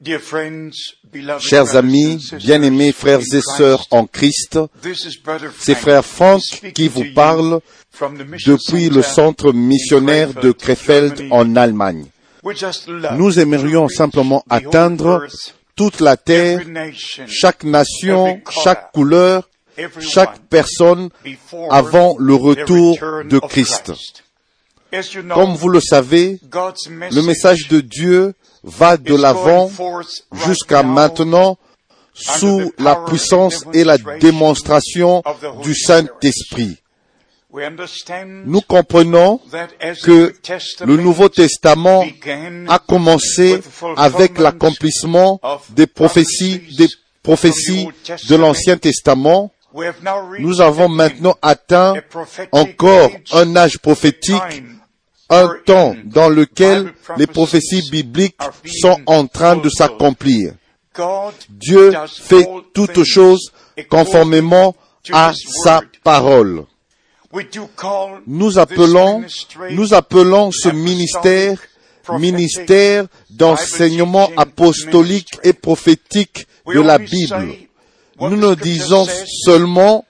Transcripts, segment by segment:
Dear friends, beloved Chers amis, bien-aimés frères et sœurs en Christ, c'est frère Franck qui vous parle depuis le centre missionnaire de Krefeld en Allemagne. Nous aimerions simplement atteindre toute la terre, chaque nation, chaque couleur, chaque personne avant le retour de Christ. Comme vous le savez, le message de Dieu va de l'avant jusqu'à maintenant sous la puissance et la démonstration du Saint-Esprit. Nous comprenons que le Nouveau Testament a commencé avec l'accomplissement des prophéties, des prophéties de l'Ancien Testament. Nous avons maintenant atteint encore un âge prophétique, un temps dans lequel les prophéties bibliques sont en train de s'accomplir. Dieu fait toutes choses conformément à sa parole. Nous appelons, nous appelons ce ministère ministère d'enseignement apostolique et prophétique de la Bible. Nous ne disons seulement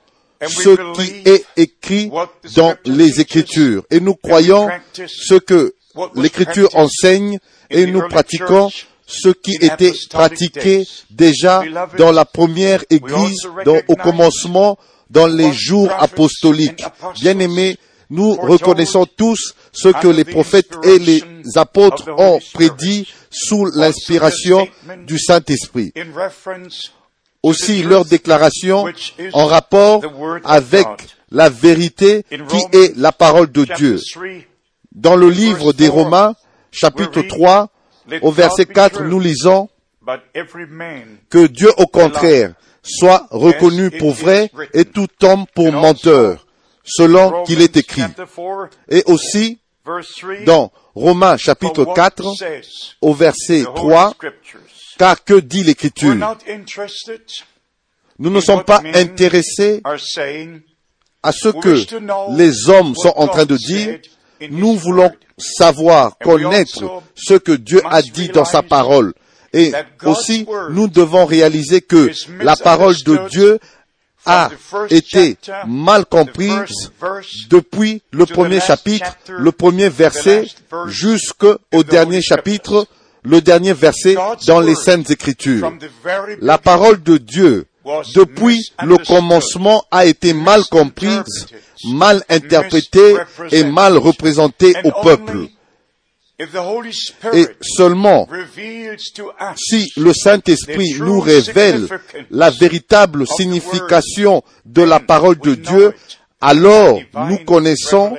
ce qui est écrit dans les Écritures et nous croyons ce que l'Écriture enseigne et nous pratiquons ce qui était pratiqué déjà dans la première Église, dans- au commencement, dans les jours apostoliques. Bien-aimés, nous reconnaissons tous ce que les prophètes et les apôtres ont prédit sous l'inspiration du Saint-Esprit. Aussi leur déclaration en rapport avec la vérité qui est la parole de Dieu. 3, Dans le livre des Romains, chapitre we read, 3, Let au verset God be 4, true, nous lisons que Dieu, au contraire, soit reconnu pour vrai et tout homme pour menteur, selon qu'il est écrit. chapter 4, Et aussi, verse 3, dans Romains chapitre what 4, says au verset the Holy 3, Scriptures. Car que dit l'Écriture? Nous ne sommes pas intéressés à ce que les hommes sont en train de dire. Nous voulons savoir, connaître ce que Dieu a dit dans sa parole. Et aussi, nous devons réaliser que la parole de Dieu a été mal comprise depuis le premier chapitre, le premier verset, jusqu'au dernier chapitre, le dernier verset dans les Saintes Écritures. La parole de Dieu, depuis le commencement, a été mal comprise, mal interprétée et mal représentée au peuple. Et seulement si le Saint-Esprit nous révèle la véritable signification de la parole de Dieu, alors nous connaissons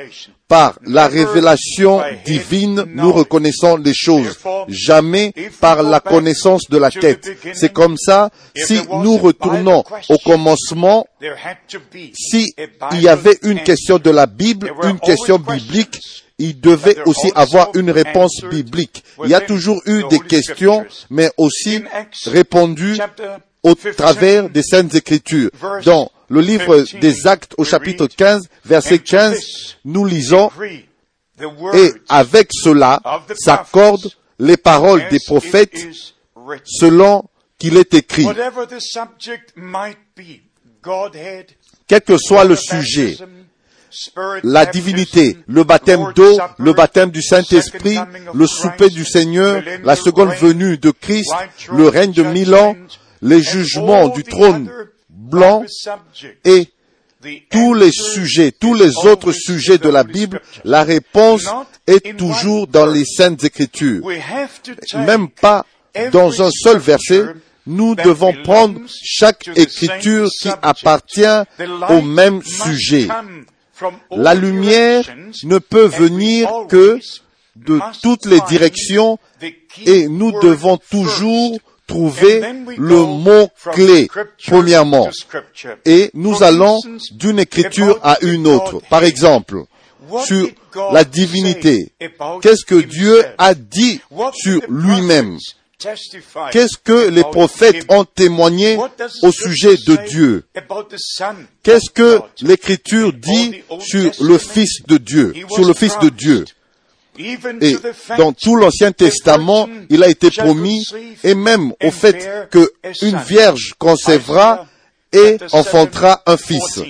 par la révélation divine, nous reconnaissons les choses, jamais par la connaissance de la tête. C'est comme ça, si nous retournons au commencement, there had to be si a il Bible y avait une question de la Bible, une question biblique, il devait aussi avoir une réponse biblique. Il y a toujours eu des questions, mais aussi répondues au 15, travers des Saintes Écritures. Dans le livre 15, des Actes au chapitre read, 15, verset And to 15, this nous lisons, et avec cela s'accordent les paroles des prophètes selon qu'il est écrit. Quel que soit le sujet, la divinité, le baptême d'eau, le baptême du Saint-Esprit, le souper du Seigneur, la seconde venue de Christ, le règne de mille ans, judgment, les jugements du trône blanc et tous les sujets, tous les autres sujets de la Bible, la réponse est toujours dans les Saintes Écritures. Même pas dans un seul verset, nous devons prendre chaque écriture qui appartient au même sujet. La lumière ne peut venir que de toutes les directions et nous devons toujours trouver le go mot from clé, scripture premièrement. Et nous allons d'une écriture à une autre. Par exemple, sur la divinité. Qu'est-ce que Dieu a dit sur lui-même? Qu'est-ce que les prophètes ont témoigné au sujet de Dieu? Qu'est-ce que l'Écriture dit sur le Fils de Dieu, sur le Fils de Dieu? Et dans tout l'Ancien Testament, il a été promis, et même au fait que une vierge concevra et enfantera un fils.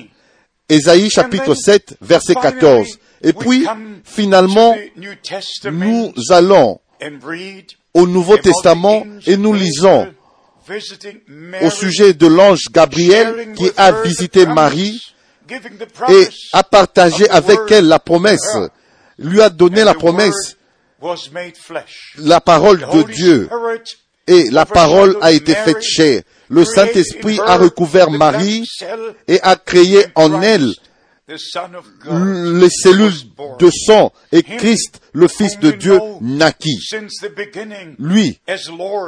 Ésaïe chapitre 7, verset 14. Et puis, finalement, nous allons au Nouveau Testament et nous lisons au sujet de l'ange Gabriel qui a visité Marie et a partagé avec elle la promesse, lui a donné la promesse, la parole de Dieu. Et la parole a été faite chair. Le Saint-Esprit a recouvert Marie et a créé en elle les cellules de sang et Christ, le Fils de Dieu, naquit. Lui,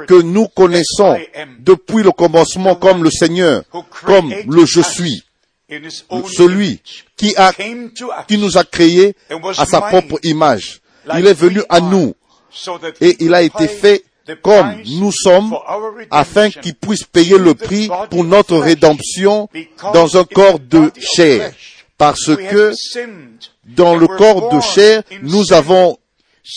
que nous connaissons depuis le commencement comme le Seigneur, comme le Je suis, celui qui a, qui nous a créés à sa propre image. Il est venu à nous. et il a été fait comme nous sommes, afin qu'il puisse payer le prix pour notre rédemption dans un corps de chair. parce que dans le corps de chair, nous avons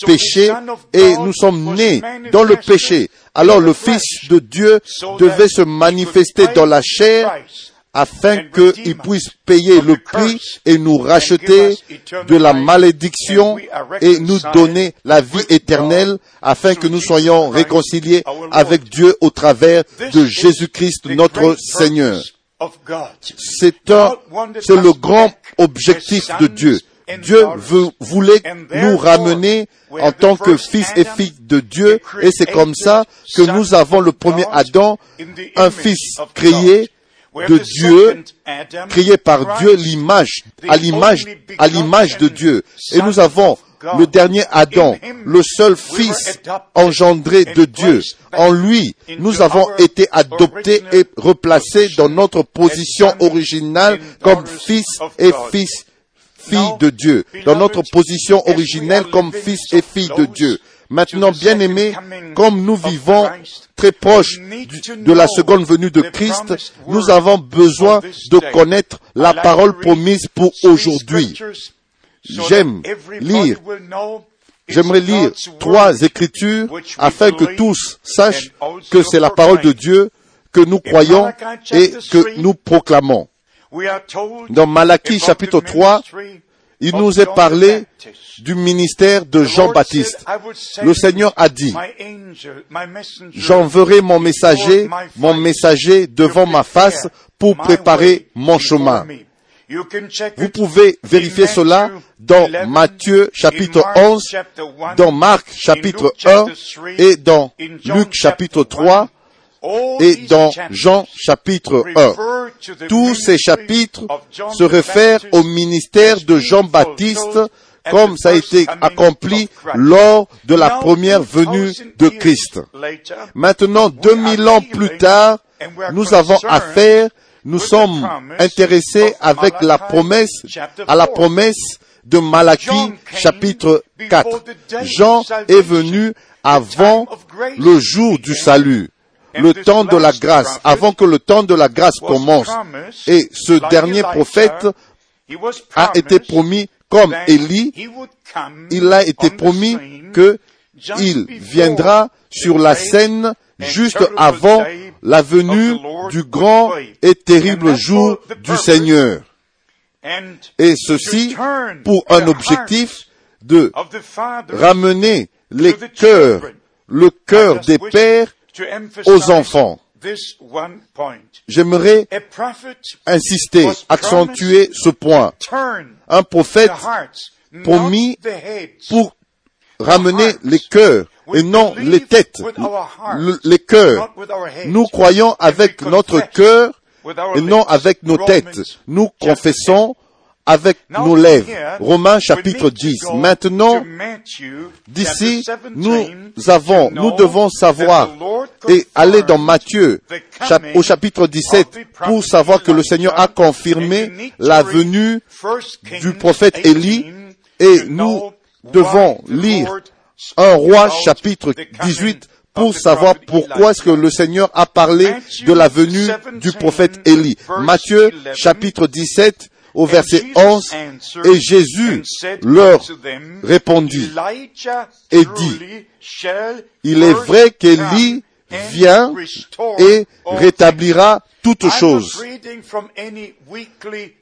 péché et nous sommes nés dans le péché. Alors le Fils de Dieu devait se manifester dans la chair afin qu'il puisse payer le prix et nous racheter de la malédiction et nous donner la vie éternelle afin que nous soyons réconciliés avec Dieu au travers de Jésus-Christ notre Seigneur. C'est un, c'est le grand objectif de Dieu. Dieu veut, voulait nous ramener en tant que fils et filles de Dieu, et c'est comme ça que nous avons le premier Adam, un fils créé de Dieu, créé par Dieu, l'image, à l'image, à l'image de Dieu. Et nous avons le dernier Adam, le seul fils engendré de Dieu. En lui, nous avons été adoptés et replacés dans notre position originale comme fils et fils, filles de Dieu, dans notre position originelle comme fils et filles de Dieu. Maintenant, bien aimés, comme nous vivons très proche de la seconde venue de Christ, nous avons besoin de connaître la parole promise pour aujourd'hui. J'aime lire, j'aimerais lire trois écritures afin que tous sachent que c'est la parole de Dieu que nous croyons et que nous proclamons. Dans Malachie chapitre 3, il nous est parlé du ministère de Jean-Baptiste. Le Seigneur a dit, j'enverrai mon messager, mon messager devant ma face pour préparer mon chemin. Vous pouvez vérifier cela dans Matthieu chapitre 11, dans Marc chapitre 1 et dans Luc chapitre 3 et dans Jean chapitre 1. Tous ces chapitres se réfèrent au ministère de Jean-Baptiste comme ça a été accompli lors de la première venue de Christ. Maintenant, 2000 ans plus tard, nous avons affaire nous sommes intéressés avec la promesse, à la promesse de Malachie chapitre 4. Jean est venu avant le jour du salut, le temps de la grâce, avant que le temps de la grâce commence. Et ce dernier prophète a été promis comme Élie, il a été promis que il viendra sur la scène juste avant la venue du grand et terrible jour du Seigneur. Et ceci pour un objectif de ramener les cœurs, le cœur des pères aux enfants. J'aimerais insister, accentuer ce point. Un prophète promis pour ramener les cœurs et non les têtes, les cœurs. Nous croyons avec notre cœur et non avec nos têtes. Nous confessons avec nos lèvres. Romains chapitre 10. Maintenant, d'ici, nous avons, nous devons savoir et aller dans Matthieu au chapitre 17 pour savoir que le Seigneur a confirmé la venue du prophète Élie et nous devons lire un roi chapitre 18 pour savoir pourquoi est-ce que le Seigneur a parlé de la venue du prophète Élie. Matthieu chapitre 17, au verset 11, et Jésus leur répondit et dit, il est vrai qu'Élie vient et rétablira toutes choses.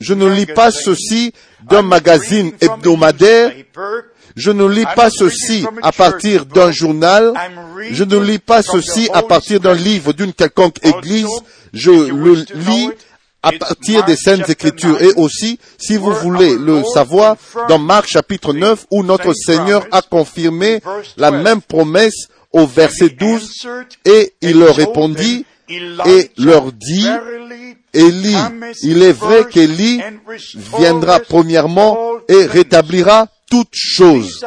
Je ne lis pas ceci d'un magazine hebdomadaire. Je ne lis pas ceci à partir d'un journal. Je ne lis pas ceci à partir d'un livre d'une quelconque église. Je le lis à partir des Saintes Écritures. Et aussi, si vous voulez le savoir, dans Marc chapitre 9, où notre Seigneur a confirmé la même promesse au verset 12, et il leur répondit et leur dit, Élie, il est vrai qu'Élie viendra premièrement et rétablira toutes choses.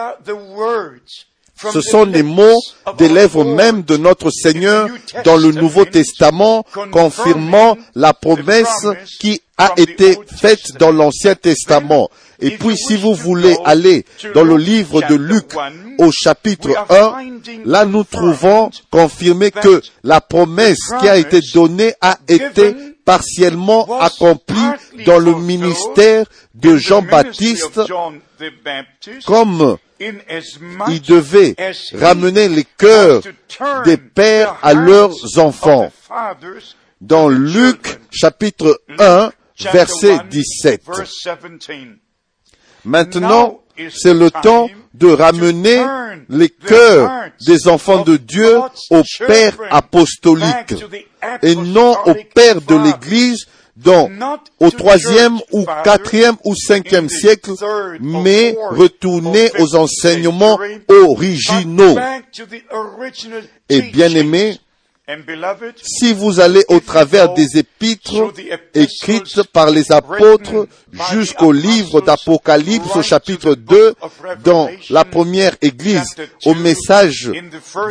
Ce sont les mots des lèvres même de notre Seigneur dans le Nouveau Testament, confirmant la promesse qui a été faite dans l'Ancien Testament. Et puis, si vous voulez aller dans le livre de Luc au chapitre 1, là nous trouvons confirmé que la promesse qui a été donnée a été partiellement accomplie dans le ministère de Jean-Baptiste comme il devait ramener les cœurs des pères à leurs enfants. Dans Luc chapitre 1, verset 17. Maintenant, c'est le temps de ramener les cœurs des enfants de Dieu au Père apostolique et non au Père de l'Église dont au troisième ou quatrième ou cinquième siècle, mais retourner aux enseignements originaux. Et bien aimé, si vous allez au travers des épîtres écrites par les apôtres jusqu'au livre d'Apocalypse au chapitre 2, dans la première église, au message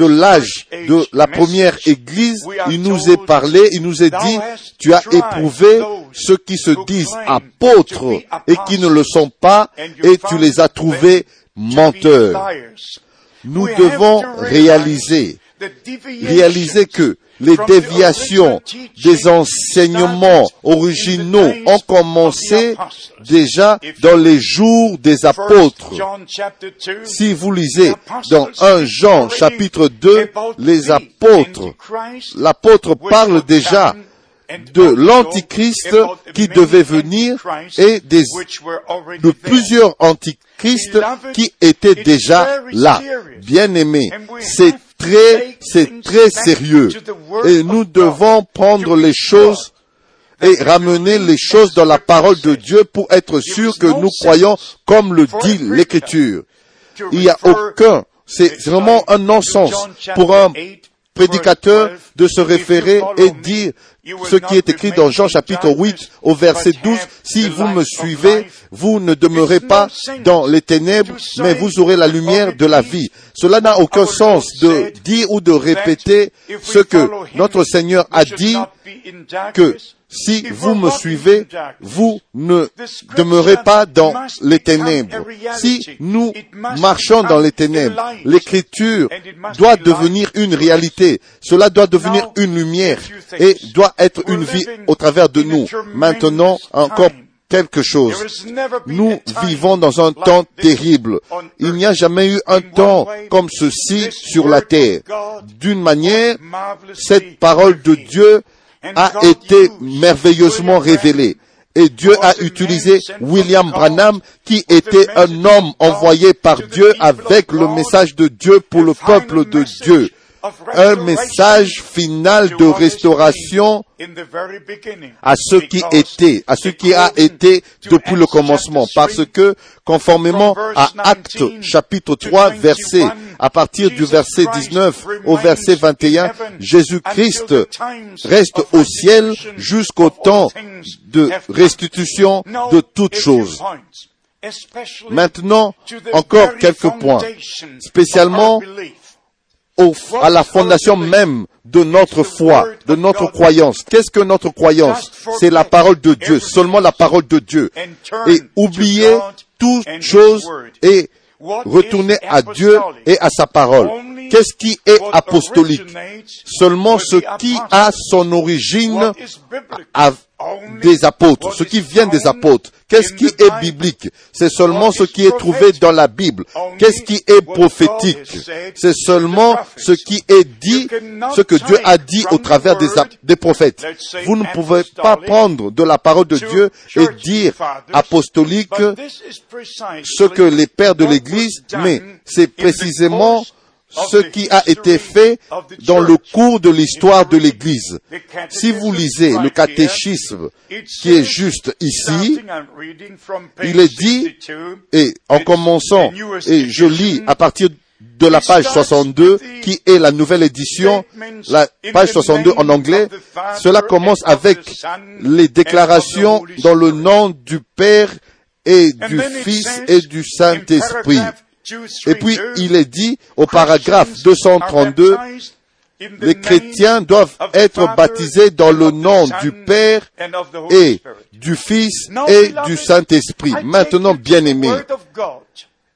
de l'âge de la première église, il nous est parlé, il nous est dit, tu as éprouvé ceux qui se disent apôtres et qui ne le sont pas, et tu les as trouvés menteurs. Nous devons réaliser réaliser que les déviations des enseignements originaux ont commencé déjà dans les jours des apôtres. Si vous lisez dans 1 Jean chapitre 2, les apôtres, l'apôtre parle déjà de l'antichrist qui devait venir et des, de plusieurs antichrists qui étaient déjà là. Bien aimés, c'est c'est très sérieux. Et nous devons prendre les choses et ramener les choses dans la parole de Dieu pour être sûr que nous croyons comme le dit l'Écriture. Il n'y a aucun, c'est vraiment un non-sens pour un prédicateur de se référer et dire ce qui est écrit dans Jean chapitre 8 au verset 12, si vous me suivez, vous ne demeurez pas dans les ténèbres, mais vous aurez la lumière de la vie. Cela n'a aucun sens de dire ou de répéter ce que notre Seigneur a dit que si vous me suivez, vous ne demeurez pas dans les ténèbres. Si nous marchons dans les ténèbres, l'écriture doit devenir une réalité. Cela doit devenir une lumière et doit être une vie au travers de nous. Maintenant, encore quelque chose. Nous vivons dans un temps terrible. Il n'y a jamais eu un temps comme ceci sur la terre. D'une manière, cette parole de Dieu a été merveilleusement révélé. Et Dieu a utilisé William Branham, qui était un homme envoyé par Dieu avec le message de Dieu pour le peuple de Dieu un message final de restauration à ce qui était, à ce qui a été depuis le commencement. Parce que, conformément à Acte chapitre 3, verset, à partir du verset 19 au verset 21, Jésus-Christ reste au ciel jusqu'au temps de restitution de toutes choses. Maintenant, encore quelques points, spécialement à la fondation même de notre foi, de notre croyance. Qu'est-ce que notre croyance? C'est la parole de Dieu, seulement la parole de Dieu. Et oublier toute chose et retourner à Dieu et à sa parole. Qu'est-ce qui est apostolique? Seulement ce qui a son origine des apôtres, ce qui vient des apôtres. Qu'est-ce qui est biblique? C'est seulement ce qui est trouvé dans la Bible. Qu'est-ce qui est prophétique? C'est seulement ce qui est dit, ce que Dieu a dit au travers des, des prophètes. Vous ne pouvez pas prendre de la parole de Dieu et dire apostolique ce que les pères de l'Église, mais c'est précisément ce qui a été fait dans le cours de l'histoire de l'Église. Si vous lisez le catéchisme qui est juste ici, il est dit, et en commençant, et je lis à partir de la page 62, qui est la nouvelle édition, la page 62 en anglais, cela commence avec les déclarations dans le nom du Père et du Fils et du Saint-Esprit. Et puis il est dit au paragraphe 232, les chrétiens doivent être baptisés dans le nom du Père et du Fils et du Saint-Esprit. Maintenant, bien aimés,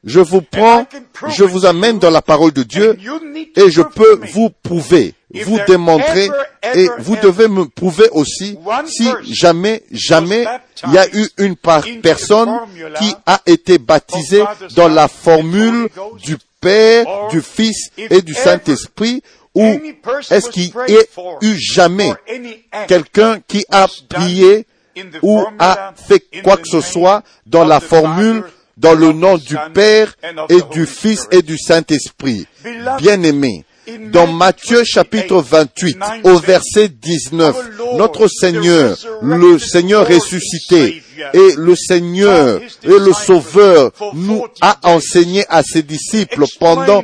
je vous prends, je vous amène dans la parole de Dieu et je peux vous prouver, vous démontrer et vous devez me prouver aussi si jamais, jamais il y a eu une personne qui a été baptisée dans la formule du Père, du Fils et du Saint-Esprit ou est-ce qu'il y a eu jamais quelqu'un qui a prié ou a fait quoi que ce soit dans la formule dans le nom du Père et du Fils et du Saint-Esprit. Bien-aimés, dans Matthieu chapitre 28 au verset 19, notre Seigneur, le Seigneur ressuscité et le Seigneur et le Sauveur nous a enseigné à ses disciples pendant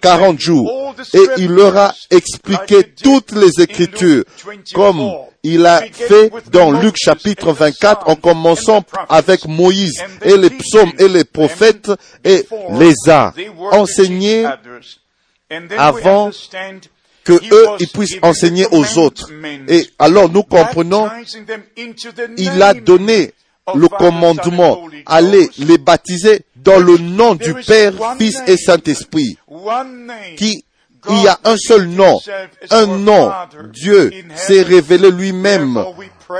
40 jours. Et il leur a expliqué toutes les Écritures comme il a fait dans Luc chapitre 24 en commençant avec Moïse et les psaumes et les prophètes et les a enseignés avant que eux, ils puissent enseigner aux autres. Et alors nous comprenons, il a donné le commandement, allez les baptiser dans le nom du Père, Fils et Saint-Esprit, qui il y a un seul nom, un nom. Dieu s'est révélé lui-même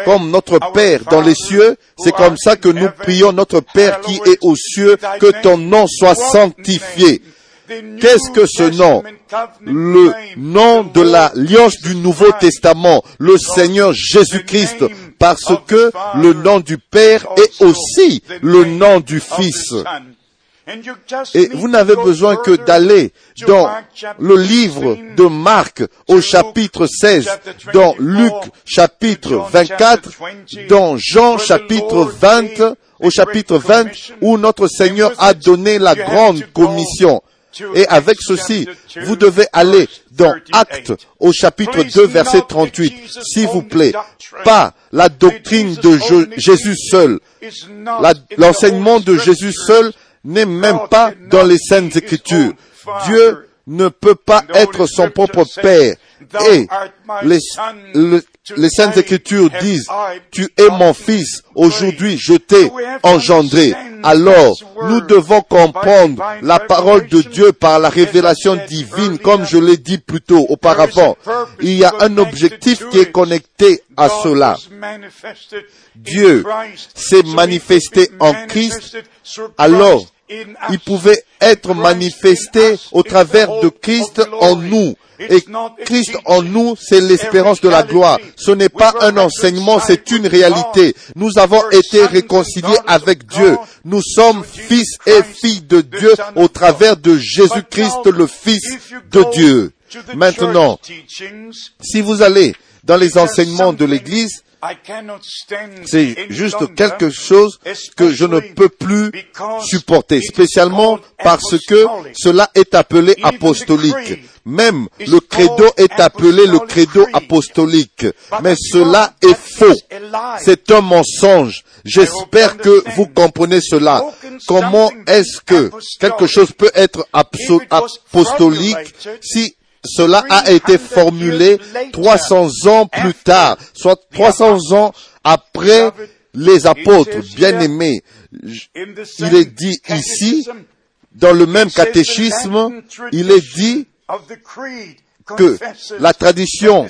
comme notre Père dans les cieux. C'est comme ça que nous prions notre Père qui est aux cieux, que ton nom soit sanctifié. Qu'est-ce que ce nom Le nom de l'alliance du Nouveau Testament, le Seigneur Jésus-Christ, parce que le nom du Père est aussi le nom du Fils. Et vous n'avez besoin que d'aller dans le livre de Marc au chapitre 16, dans Luc chapitre 24, dans Jean chapitre 20, au chapitre 20, où notre Seigneur a donné la grande commission. Et avec ceci, vous devez aller dans Actes au chapitre 2 verset 38, s'il vous plaît. Pas la doctrine de Jésus seul. L'enseignement de Jésus seul n'est même pas dans les Saintes Écritures. Dieu ne peut pas être son propre Père. Et les, les Saintes Écritures disent, tu es mon fils, aujourd'hui je t'ai engendré. Alors, nous devons comprendre la parole de Dieu par la révélation divine, comme je l'ai dit plus tôt auparavant. Il y a un objectif qui est connecté à cela. Dieu s'est manifesté en Christ, alors il pouvait être manifesté au travers de Christ en nous. Et Christ en nous, c'est l'espérance de la gloire. Ce n'est pas un enseignement, c'est une réalité. Nous avons été réconciliés avec Dieu. Nous sommes fils et filles de Dieu au travers de Jésus-Christ, le Fils de Dieu. Maintenant, si vous allez dans les enseignements de l'Église, c'est juste quelque chose que je ne peux plus supporter, spécialement parce que cela est appelé apostolique. Même le credo est appelé le credo apostolique. Mais cela est faux. C'est un mensonge. J'espère que vous comprenez cela. Comment est-ce que quelque chose peut être apostolique si cela a été formulé 300 ans plus tard, soit 300 ans après les apôtres bien-aimés. Il est dit ici, dans le même catéchisme, il est dit que la tradition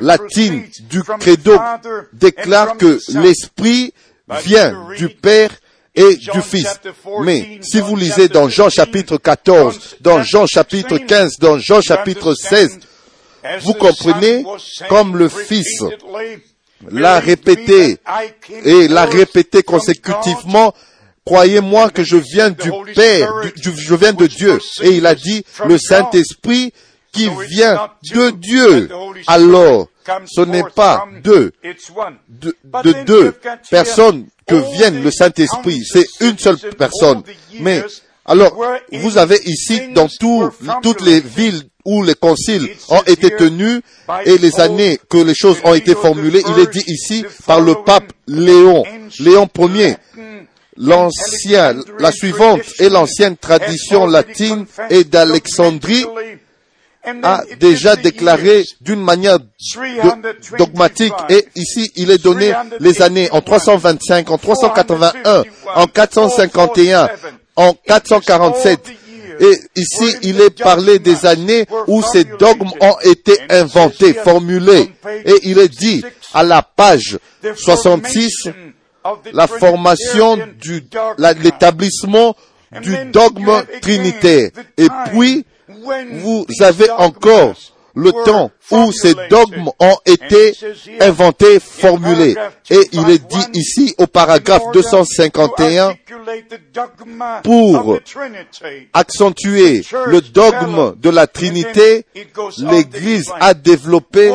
latine du credo déclare que l'Esprit vient du Père et du Fils. Mais si vous lisez dans Jean chapitre 14, dans Jean chapitre 15, dans Jean chapitre 16, vous comprenez comme le Fils l'a répété et l'a répété consécutivement, croyez-moi que je viens du Père, du- je viens de Dieu. Et il a dit, le Saint-Esprit qui vient de Dieu. Alors, ce n'est pas deux, de, de deux personnes que viennent le Saint-Esprit, c'est une seule personne. Mais alors, vous avez ici dans tout- toutes les villes où les conciles ont été tenus et les années que les choses ont été formulées, il est dit ici par le pape Léon, Léon Ier, l'ancien, la suivante et l'ancienne tradition latine et d'Alexandrie a déjà déclaré d'une manière do- dogmatique. et ici il est donné les années en 325, en 381, en 451, en 447. Et ici, il est parlé des années où ces dogmes ont été inventés, formulés. Et il est dit à la page 66, la formation du, l'établissement du dogme trinitaire. Et puis, vous avez encore le temps où ces dogmes ont été inventés, formulés. Et il est dit ici au paragraphe 251, pour accentuer le dogme de la Trinité, l'Église a développé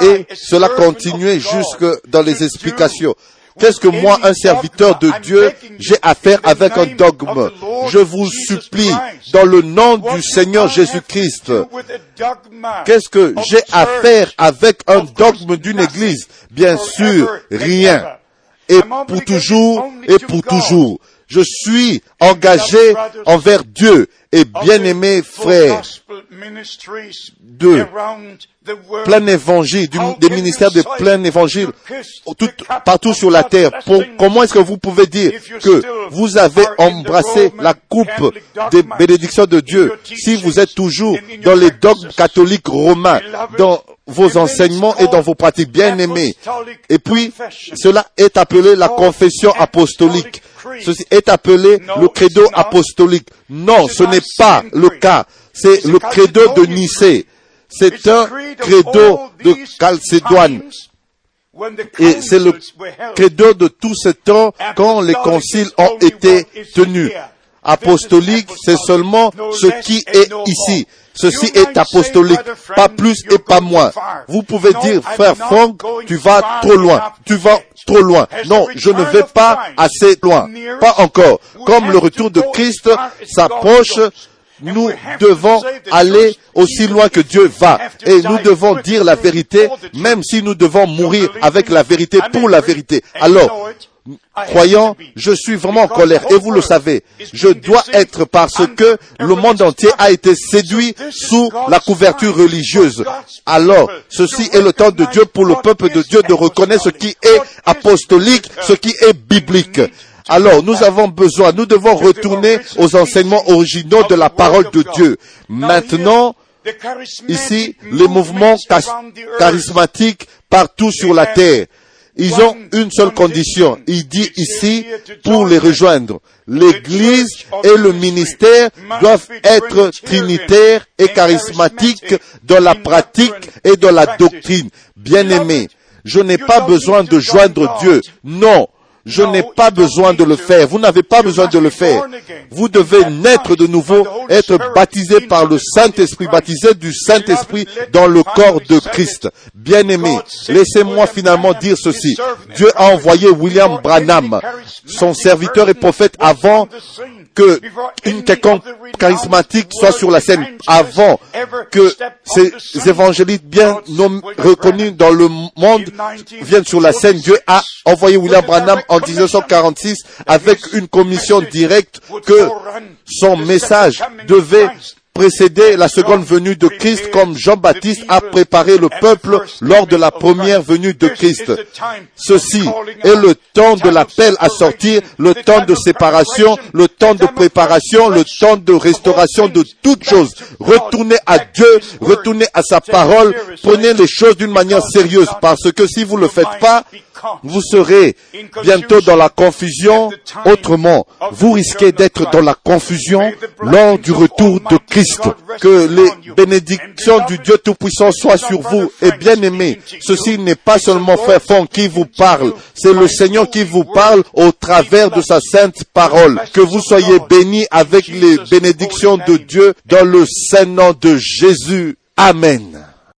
et cela continuait jusque dans les explications. Qu'est-ce que moi, un serviteur de Dieu, j'ai à faire avec un dogme? Je vous supplie, dans le nom du Seigneur Jésus-Christ, qu'est-ce que j'ai à faire avec un dogme d'une Église? Bien sûr, rien. Et pour toujours, et pour toujours. Je suis engagé envers Dieu. Et bien-aimés frères de plein évangile, du- des ministères de plein évangile, tout- partout sur la terre. Pour- comment est-ce que vous pouvez dire que vous avez embrassé la coupe des bénédictions de Dieu? si vous êtes toujours dans les dogmes catholiques romains, dans vos enseignements et dans vos pratiques bien aimées. Et puis, cela est appelé la confession apostolique. Ceci est appelé le credo apostolique. Non, ce n'est pas le cas. C'est le credo de Nicée. C'est un credo de Chalcédoine. Et c'est le credo de tout ce temps quand les conciles ont été tenus. Apostolique, c'est seulement ce qui est ici. Ceci est apostolique, pas plus et pas moins. Vous pouvez dire, frère Franck, tu vas trop loin, tu vas trop loin. Non, je ne vais pas assez loin, pas encore. Comme le retour de Christ s'approche, nous devons aller aussi loin que Dieu va. Et nous devons dire la vérité, même si nous devons mourir avec la vérité pour la vérité. Alors, croyant, je suis vraiment en colère et vous le savez. Je dois être parce que le monde entier a été séduit sous la couverture religieuse. Alors, ceci est le temps de Dieu pour le peuple de Dieu de reconnaître ce qui est apostolique, ce qui est biblique. Alors, nous avons besoin, nous devons retourner aux enseignements originaux de la parole de Dieu. Maintenant, ici, les mouvements charismatiques partout sur la terre. Ils ont une seule condition. Il dit ici, pour les rejoindre, l'Église et le ministère doivent être trinitaires et charismatiques dans la pratique et dans la doctrine. Bien-aimés, je n'ai pas besoin de joindre Dieu. Non. Je n'ai pas besoin de le faire. Vous n'avez pas besoin de le faire. Vous devez naître de nouveau, être baptisé par le Saint-Esprit, baptisé du Saint-Esprit dans le corps de Christ. Bien-aimé, laissez-moi finalement dire ceci. Dieu a envoyé William Branham, son serviteur et prophète, avant que une quelconque charismatique soit sur la scène, avant que ces évangélistes bien reconnus dans le monde viennent sur la scène. Dieu a envoyé William Branham en 1946 avec une commission directe que son message devait précéder la seconde venue de Christ comme Jean-Baptiste a préparé le peuple lors de la première venue de Christ. Ceci est le temps de l'appel à sortir, le temps de séparation, le temps de préparation, le temps de restauration de toutes choses. Retournez à Dieu, retournez à sa parole, prenez les choses d'une manière sérieuse parce que si vous ne le faites pas, vous serez bientôt dans la confusion. Autrement, vous risquez d'être dans la confusion lors du retour de Christ. Que les bénédictions du Dieu Tout-Puissant soient sur vous. Et bien aimé, ceci n'est pas seulement Frère Fond qui vous parle, c'est le Seigneur qui vous parle au travers de sa sainte parole. Que vous soyez bénis avec les bénédictions de Dieu dans le saint nom de Jésus. Amen.